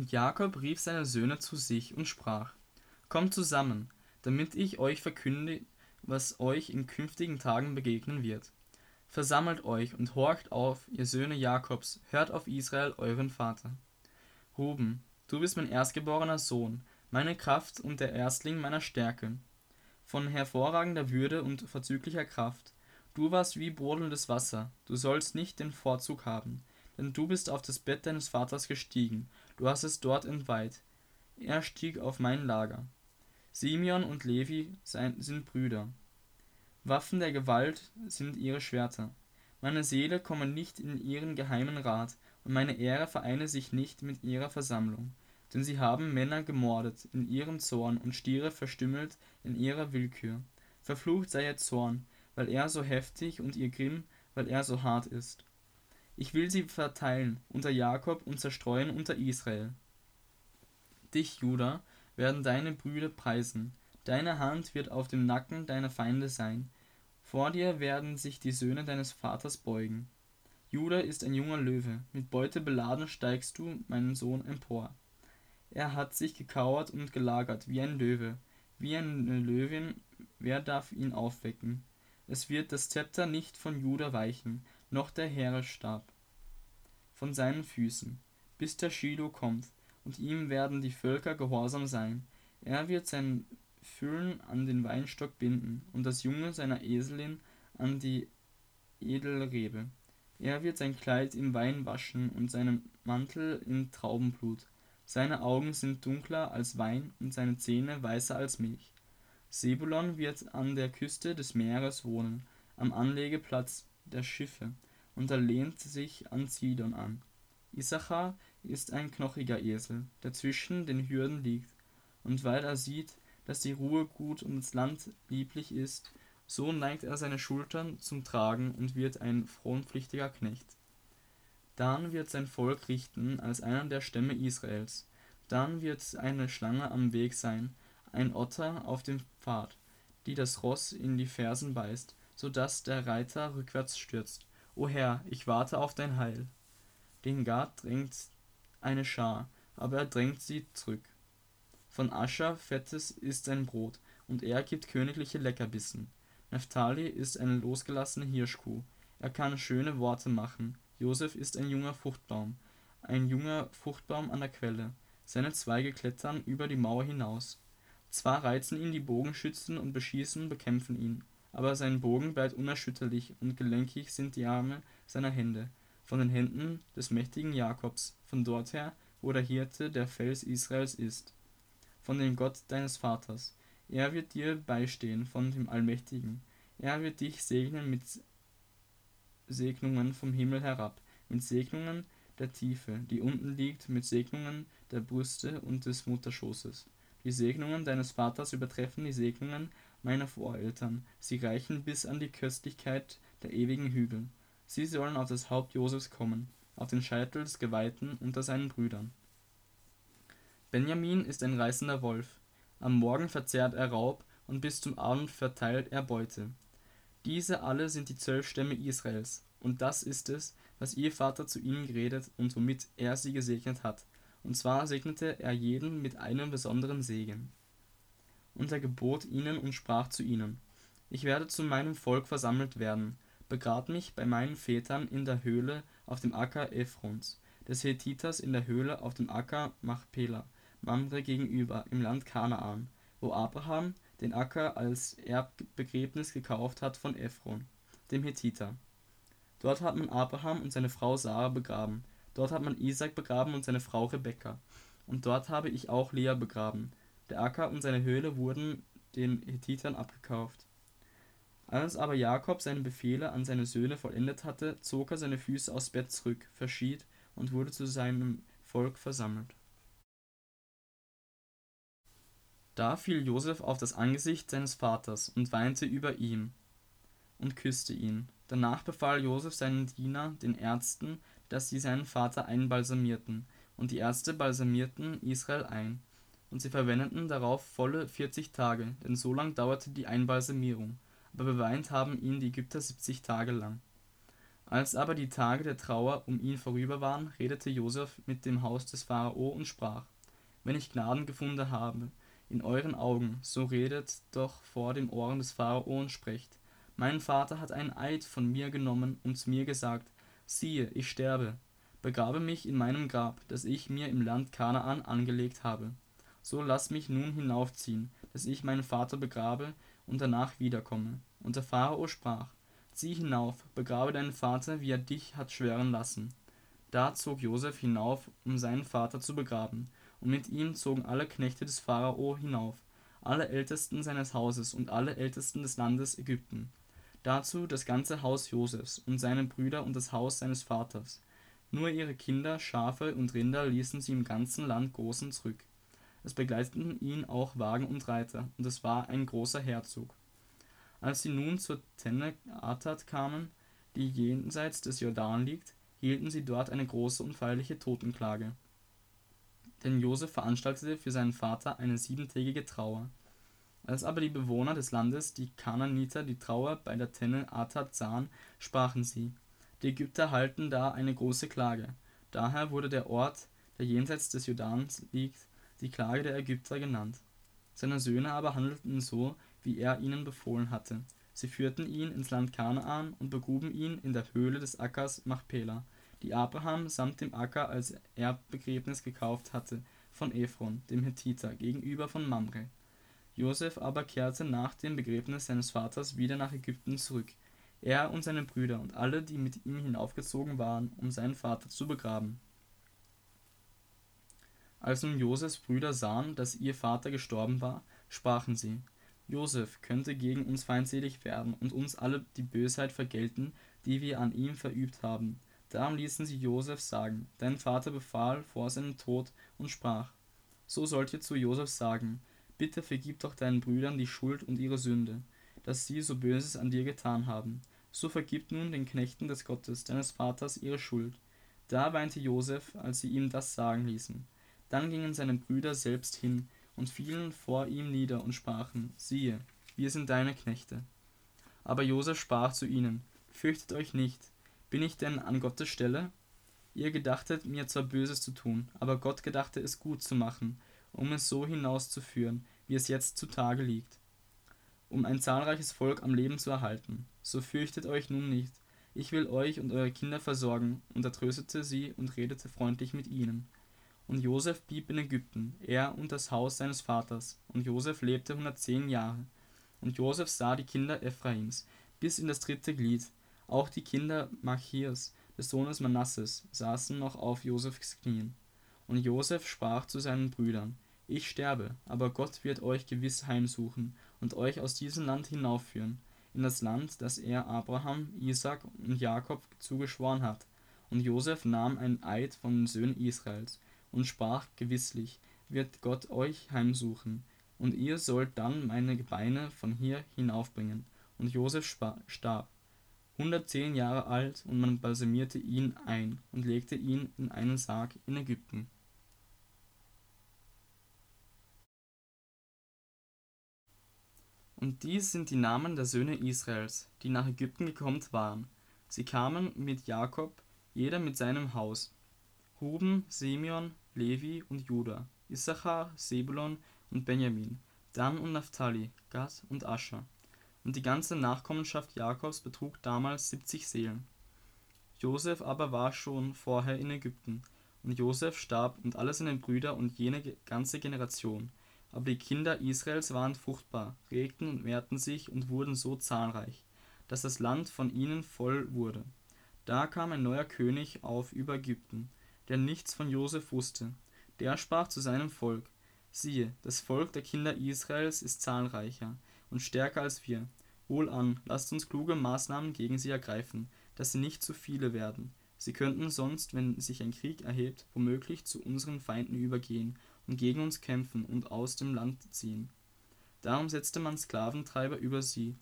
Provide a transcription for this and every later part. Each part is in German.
Und Jakob rief seine Söhne zu sich und sprach, Kommt zusammen, damit ich euch verkünde, was euch in künftigen Tagen begegnen wird. Versammelt euch und horcht auf, ihr Söhne Jakobs, hört auf Israel, euren Vater. Ruben, du bist mein erstgeborener Sohn, meine Kraft und der Erstling meiner Stärke. Von hervorragender Würde und vorzüglicher Kraft. Du warst wie brodelndes Wasser, du sollst nicht den Vorzug haben, denn du bist auf das Bett deines Vaters gestiegen, du hast es dort entweiht. Er stieg auf mein Lager. Simeon und Levi sind Brüder. Waffen der Gewalt sind ihre Schwerter. Meine Seele komme nicht in ihren geheimen Rat, und meine Ehre vereine sich nicht mit ihrer Versammlung. Denn sie haben Männer gemordet in ihrem Zorn und Stiere verstümmelt in ihrer Willkür. Verflucht sei ihr Zorn, weil er so heftig und ihr Grimm, weil er so hart ist. Ich will sie verteilen unter Jakob und zerstreuen unter Israel. Dich, Juda, werden deine Brüder preisen, deine Hand wird auf dem Nacken deiner Feinde sein, vor dir werden sich die Söhne deines Vaters beugen. Juda ist ein junger Löwe, mit Beute beladen steigst du, mein Sohn, empor. Er hat sich gekauert und gelagert wie ein Löwe, wie eine Löwin, wer darf ihn aufwecken? Es wird das Zepter nicht von Juda weichen, noch der Heeresstab von seinen Füßen, bis der Shiloh kommt, und ihm werden die Völker gehorsam sein. Er wird sein Füllen an den Weinstock binden und das Junge seiner Eselin an die Edelrebe. Er wird sein Kleid im Wein waschen und seinen Mantel in Traubenblut. Seine Augen sind dunkler als Wein und seine Zähne weißer als Milch. Sebulon wird an der Küste des Meeres wohnen, am Anlegeplatz der Schiffe, und er lehnt sich an Sidon an. Issachar ist ein knochiger Esel, der zwischen den Hürden liegt, und weil er sieht, dass die Ruhe gut und das Land lieblich ist, so neigt er seine Schultern zum Tragen und wird ein fronpflichtiger Knecht. Dann wird sein Volk richten als einer der Stämme Israels. Dann wird eine Schlange am Weg sein, ein Otter auf dem Pfad, die das Ross in die Fersen beißt, so dass der Reiter rückwärts stürzt. O Herr, ich warte auf dein Heil. Den Gad drängt eine Schar, aber er drängt sie zurück. Von Ascher fettes ist sein Brot, und er gibt königliche Leckerbissen. Naphtali ist eine losgelassene Hirschkuh, er kann schöne Worte machen. Josef ist ein junger Fruchtbaum, ein junger Fruchtbaum an der Quelle. Seine Zweige klettern über die Mauer hinaus. Zwar reizen ihn die Bogenschützen und beschießen bekämpfen ihn, aber sein Bogen bleibt unerschütterlich und gelenkig sind die Arme seiner Hände von den Händen des mächtigen Jakobs, von dorther, wo der Hirte der Fels Israels ist, von dem Gott deines Vaters. Er wird dir beistehen von dem Allmächtigen. Er wird dich segnen mit Segnungen vom Himmel herab, mit Segnungen der Tiefe, die unten liegt, mit Segnungen der Brüste und des Mutterschoßes. Die Segnungen deines Vaters übertreffen die Segnungen meiner Voreltern, sie reichen bis an die Köstlichkeit der ewigen Hügel. Sie sollen auf das Haupt Josefs kommen, auf den Scheitel des Geweihten unter seinen Brüdern. Benjamin ist ein reißender Wolf. Am Morgen verzehrt er Raub und bis zum Abend verteilt er Beute. Diese alle sind die zwölf Stämme Israels, und das ist es, was ihr Vater zu ihnen geredet und womit er sie gesegnet hat. Und zwar segnete er jeden mit einem besonderen Segen. Und er gebot ihnen und sprach zu ihnen: Ich werde zu meinem Volk versammelt werden, begrab mich bei meinen Vätern in der Höhle auf dem Acker Ephrons, des Hethiters in der Höhle auf dem Acker Machpela, Mamre gegenüber, im Land Kanaan, wo Abraham den Acker als Erbbegräbnis gekauft hat von Ephron, dem Hethiter. Dort hat man Abraham und seine Frau Sarah begraben, dort hat man Isaac begraben und seine Frau Rebekka, und dort habe ich auch Lea begraben. Der Acker und seine Höhle wurden den Hethitern abgekauft. Als aber Jakob seine Befehle an seine Söhne vollendet hatte, zog er seine Füße aus Bett zurück, verschied und wurde zu seinem Volk versammelt. Da fiel Josef auf das Angesicht seines Vaters und weinte über ihm und küsste ihn. Danach befahl Josef seinen Diener, den Ärzten, dass sie seinen Vater einbalsamierten, und die Ärzte balsamierten Israel ein. Und sie verwendeten darauf volle vierzig Tage, denn so lang dauerte die Einbalsamierung aber beweint haben ihn die Ägypter 70 Tage lang. Als aber die Tage der Trauer um ihn vorüber waren, redete Josef mit dem Haus des Pharao und sprach: Wenn ich Gnaden gefunden habe in euren Augen, so redet doch vor den Ohren des Pharao und sprecht: Mein Vater hat einen Eid von mir genommen und zu mir gesagt: Siehe, ich sterbe, begrabe mich in meinem Grab, das ich mir im Land Kanaan angelegt habe. So lass mich nun hinaufziehen, dass ich meinen Vater begrabe und danach wiederkomme. Und der Pharao sprach: Zieh hinauf, begrabe deinen Vater, wie er dich hat schwören lassen. Da zog Josef hinauf, um seinen Vater zu begraben und mit ihm zogen alle Knechte des Pharao hinauf, alle Ältesten seines Hauses und alle Ältesten des Landes Ägypten. Dazu das ganze Haus Josefs und seine Brüder und das Haus seines Vaters. Nur ihre Kinder, Schafe und Rinder ließen sie im ganzen Land Gosen zurück. Es begleiteten ihn auch Wagen und Reiter, und es war ein großer Herzog. Als sie nun zur Tenne Atad kamen, die jenseits des Jordan liegt, hielten sie dort eine große und feierliche Totenklage denn Josef veranstaltete für seinen Vater eine siebentägige Trauer. Als aber die Bewohner des Landes, die Kanaaniter, die Trauer bei der Tenne Atad sahen, sprachen sie: Die Ägypter halten da eine große Klage. Daher wurde der Ort, der jenseits des Jordans liegt, die Klage der Ägypter genannt. Seine Söhne aber handelten so, wie er ihnen befohlen hatte. Sie führten ihn ins Land Kanaan und begruben ihn in der Höhle des Ackers Machpela, die Abraham samt dem Acker als Erbbegräbnis gekauft hatte von Ephron, dem Hethiter, gegenüber von Mamre. Josef aber kehrte nach dem Begräbnis seines Vaters wieder nach Ägypten zurück, er und seine Brüder und alle, die mit ihm hinaufgezogen waren, um seinen Vater zu begraben. Als nun Josefs Brüder sahen, dass ihr Vater gestorben war, sprachen sie: Josef könnte gegen uns feindselig werden und uns alle die Bösheit vergelten, die wir an ihm verübt haben. Darum ließen sie Josef sagen: Dein Vater befahl vor seinem Tod und sprach: So sollt ihr zu Josef sagen: Bitte vergib doch deinen Brüdern die Schuld und ihre Sünde, dass sie so Böses an dir getan haben. So vergib nun den Knechten des Gottes, deines Vaters, ihre Schuld. Da weinte Josef, als sie ihm das sagen ließen. Dann gingen seine Brüder selbst hin und fielen vor ihm nieder und sprachen: Siehe, wir sind deine Knechte. Aber Josef sprach zu ihnen: Fürchtet euch nicht, bin ich denn an Gottes Stelle? Ihr gedachtet, mir zwar Böses zu tun, aber Gott gedachte es gut zu machen, um es so hinauszuführen, wie es jetzt zutage liegt, um ein zahlreiches Volk am Leben zu erhalten. So fürchtet euch nun nicht, ich will euch und eure Kinder versorgen, und er tröstete sie und redete freundlich mit ihnen. Und Josef blieb in Ägypten, er und das Haus seines Vaters, und Josef lebte hundertzehn Jahre. Und Josef sah die Kinder Ephraims, bis in das dritte Glied, auch die Kinder Machirs, des Sohnes Manasses, saßen noch auf Josefs Knien. Und Josef sprach zu seinen Brüdern: Ich sterbe, aber Gott wird euch gewiss heimsuchen und euch aus diesem Land hinaufführen, in das Land, das er Abraham, Isaak und Jakob zugeschworen hat. Und Josef nahm ein Eid von den Söhnen Israels und sprach gewisslich, wird Gott euch heimsuchen, und ihr sollt dann meine Gebeine von hier hinaufbringen. Und Josef starb 110 Jahre alt und man balsamierte ihn ein und legte ihn in einen Sarg in Ägypten. Und dies sind die Namen der Söhne Israels, die nach Ägypten gekommen waren. Sie kamen mit Jakob, jeder mit seinem Haus. Ruben, Simeon, Levi und Juda, Issachar, Sebulon und Benjamin, Dan und Naphtali, Gad und Ascher und die ganze Nachkommenschaft Jakobs betrug damals 70 Seelen. Josef aber war schon vorher in Ägypten, und Josef starb und alle seine Brüder und jene ganze Generation. Aber die Kinder Israels waren fruchtbar, regten und mehrten sich und wurden so zahlreich, dass das Land von ihnen voll wurde. Da kam ein neuer König auf über Ägypten, der nichts von Josef wusste. Der sprach zu seinem Volk: Siehe, das Volk der Kinder Israels ist zahlreicher und stärker als wir. Wohlan, lasst uns kluge Maßnahmen gegen sie ergreifen, dass sie nicht zu viele werden. Sie könnten sonst, wenn sich ein Krieg erhebt, womöglich zu unseren Feinden übergehen und gegen uns kämpfen und aus dem Land ziehen. Darum setzte man Sklaventreiber über sie,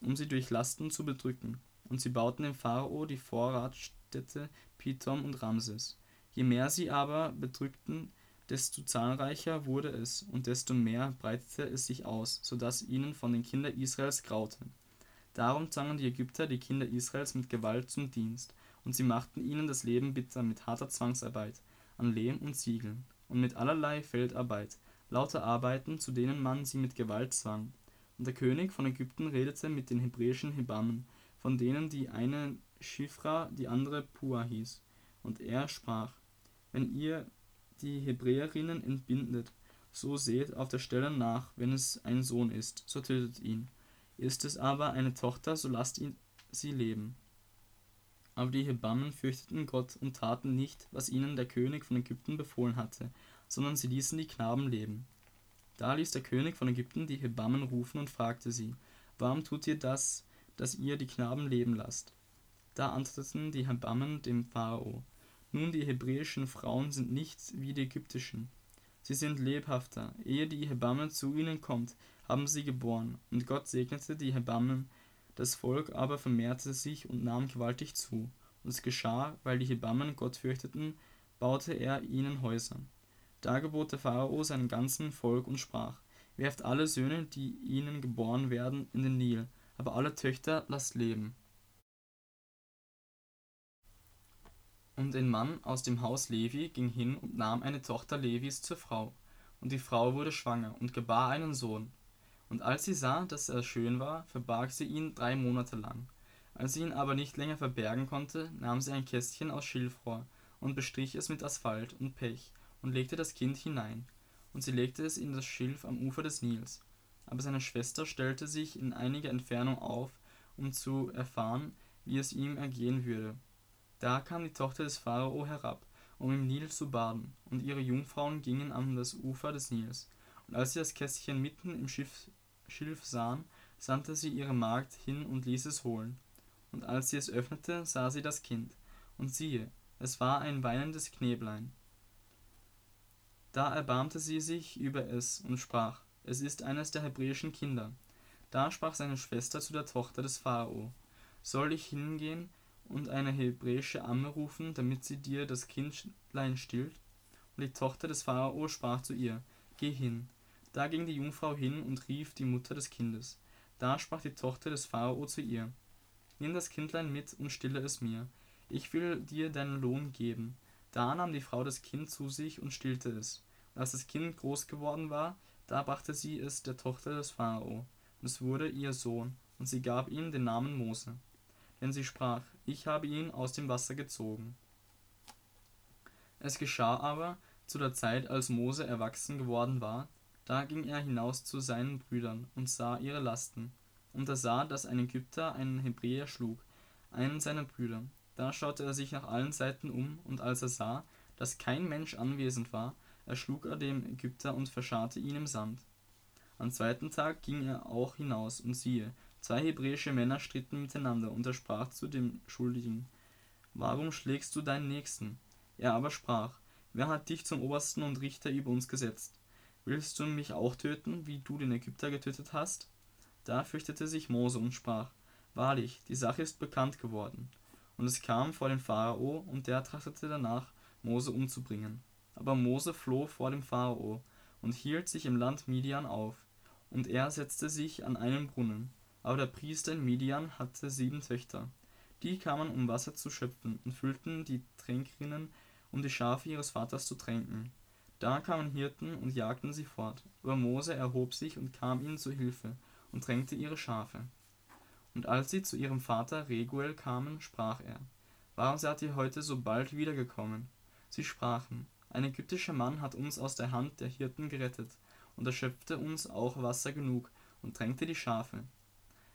um sie durch Lasten zu bedrücken, und sie bauten dem Pharao die Vorratstädte Pithom und Ramses. Je mehr sie aber bedrückten, desto zahlreicher wurde es und desto mehr breitete es sich aus, so dass ihnen von den Kindern Israels graute. Darum zwangen die Ägypter die Kinder Israels mit Gewalt zum Dienst, und sie machten ihnen das Leben bitter mit harter Zwangsarbeit an Lehm und Ziegeln, und mit allerlei Feldarbeit, lauter Arbeiten, zu denen man sie mit Gewalt zwang. Und der König von Ägypten redete mit den hebräischen Hebammen, von denen die eine Schifra, die andere Pua hieß. Und er sprach, wenn ihr die Hebräerinnen entbindet, so seht auf der Stelle nach, wenn es ein Sohn ist, so tötet ihn. Ist es aber eine Tochter, so lasst ihn sie leben. Aber die Hebammen fürchteten Gott und taten nicht, was ihnen der König von Ägypten befohlen hatte, sondern sie ließen die Knaben leben. Da ließ der König von Ägypten die Hebammen rufen und fragte sie, Warum tut ihr das, dass ihr die Knaben leben lasst? Da antworteten die Hebammen dem Pharao, Nun die hebräischen Frauen sind nicht wie die ägyptischen. Sie sind lebhafter, ehe die Hebamme zu ihnen kommt, haben sie geboren, und Gott segnete die Hebammen, das Volk aber vermehrte sich und nahm gewaltig zu. Und es geschah, weil die Hebammen Gott fürchteten, baute er ihnen Häuser. Da gebot der Pharao seinem ganzen Volk und sprach, Werft alle Söhne, die ihnen geboren werden, in den Nil, aber alle Töchter lasst leben. Und ein Mann aus dem Haus Levi ging hin und nahm eine Tochter Levis zur Frau. Und die Frau wurde schwanger und gebar einen Sohn. Und als sie sah, dass er schön war, verbarg sie ihn drei Monate lang. Als sie ihn aber nicht länger verbergen konnte, nahm sie ein Kästchen aus Schilfrohr und bestrich es mit Asphalt und Pech und legte das Kind hinein. Und sie legte es in das Schilf am Ufer des Nils. Aber seine Schwester stellte sich in einiger Entfernung auf, um zu erfahren, wie es ihm ergehen würde. Da kam die Tochter des Pharao herab, um im Nil zu baden, und ihre Jungfrauen gingen an das Ufer des Nils. Und als sie das Kästchen mitten im Schiff, Schilf sahen, sandte sie ihre Magd hin und ließ es holen. Und als sie es öffnete, sah sie das Kind. Und siehe, es war ein weinendes Knäblein. Da erbarmte sie sich über es und sprach, es ist eines der hebräischen Kinder. Da sprach seine Schwester zu der Tochter des Pharao, soll ich hingehen und eine hebräische Amme rufen, damit sie dir das Kindlein stillt? Und die Tochter des Pharao sprach zu ihr, Geh hin. Da ging die Jungfrau hin und rief die Mutter des Kindes. Da sprach die Tochter des Pharao zu ihr, Nimm das Kindlein mit und stille es mir. Ich will dir deinen Lohn geben. Da nahm die Frau das Kind zu sich und stillte es. Und als das Kind groß geworden war, da brachte sie es der Tochter des Pharao. Und es wurde ihr Sohn, und sie gab ihm den Namen Mose. Denn sie sprach, ich habe ihn aus dem Wasser gezogen. Es geschah aber, zu der Zeit, als Mose erwachsen geworden war, da ging er hinaus zu seinen Brüdern und sah ihre Lasten. Und er sah, dass ein Ägypter einen Hebräer schlug, einen seiner Brüder. Da schaute er sich nach allen Seiten um, und als er sah, dass kein Mensch anwesend war, erschlug er den Ägypter und verscharrte ihn im Sand. Am zweiten Tag ging er auch hinaus, und siehe, Zwei hebräische Männer stritten miteinander, und er sprach zu dem Schuldigen, Warum schlägst du deinen Nächsten? Er aber sprach, Wer hat dich zum Obersten und Richter über uns gesetzt? Willst du mich auch töten, wie du den Ägypter getötet hast? Da fürchtete sich Mose und sprach, Wahrlich, die Sache ist bekannt geworden. Und es kam vor den Pharao, und der trachtete danach, Mose umzubringen. Aber Mose floh vor dem Pharao und hielt sich im Land Midian auf. Und er setzte sich an einen Brunnen. Aber der Priester in Midian hatte sieben Töchter. Die kamen, um Wasser zu schöpfen, und füllten die Tränkrinnen, um die Schafe ihres Vaters zu tränken. Da kamen Hirten und jagten sie fort. Aber Mose erhob sich und kam ihnen zu Hilfe und tränkte ihre Schafe. Und als sie zu ihrem Vater Reguel kamen, sprach er: Warum seid ihr heute so bald wiedergekommen? Sie sprachen: Ein ägyptischer Mann hat uns aus der Hand der Hirten gerettet und erschöpfte uns auch Wasser genug und tränkte die Schafe.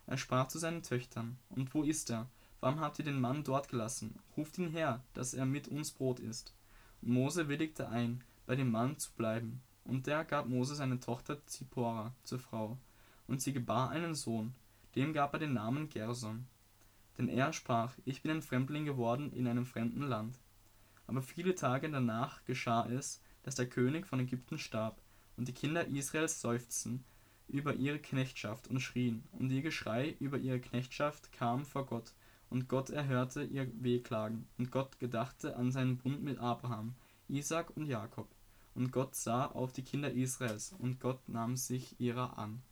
Er sprach zu seinen Töchtern: Und wo ist er? Warum habt ihr den Mann dort gelassen? Ruft ihn her, dass er mit uns Brot isst. Und Mose willigte ein, bei dem Mann zu bleiben. Und der gab Mose seine Tochter Zippora zur Frau. Und sie gebar einen Sohn, dem gab er den Namen Gerson. Denn er sprach, ich bin ein Fremdling geworden in einem fremden Land. Aber viele Tage danach geschah es, dass der König von Ägypten starb, und die Kinder Israels seufzten, über ihre Knechtschaft und schrien, und ihr Geschrei über ihre Knechtschaft kam vor Gott, und Gott erhörte ihr Wehklagen, und Gott gedachte an seinen Bund mit Abraham, Isaak und Jakob. Und Gott sah auf die Kinder Israels, und Gott nahm sich ihrer an.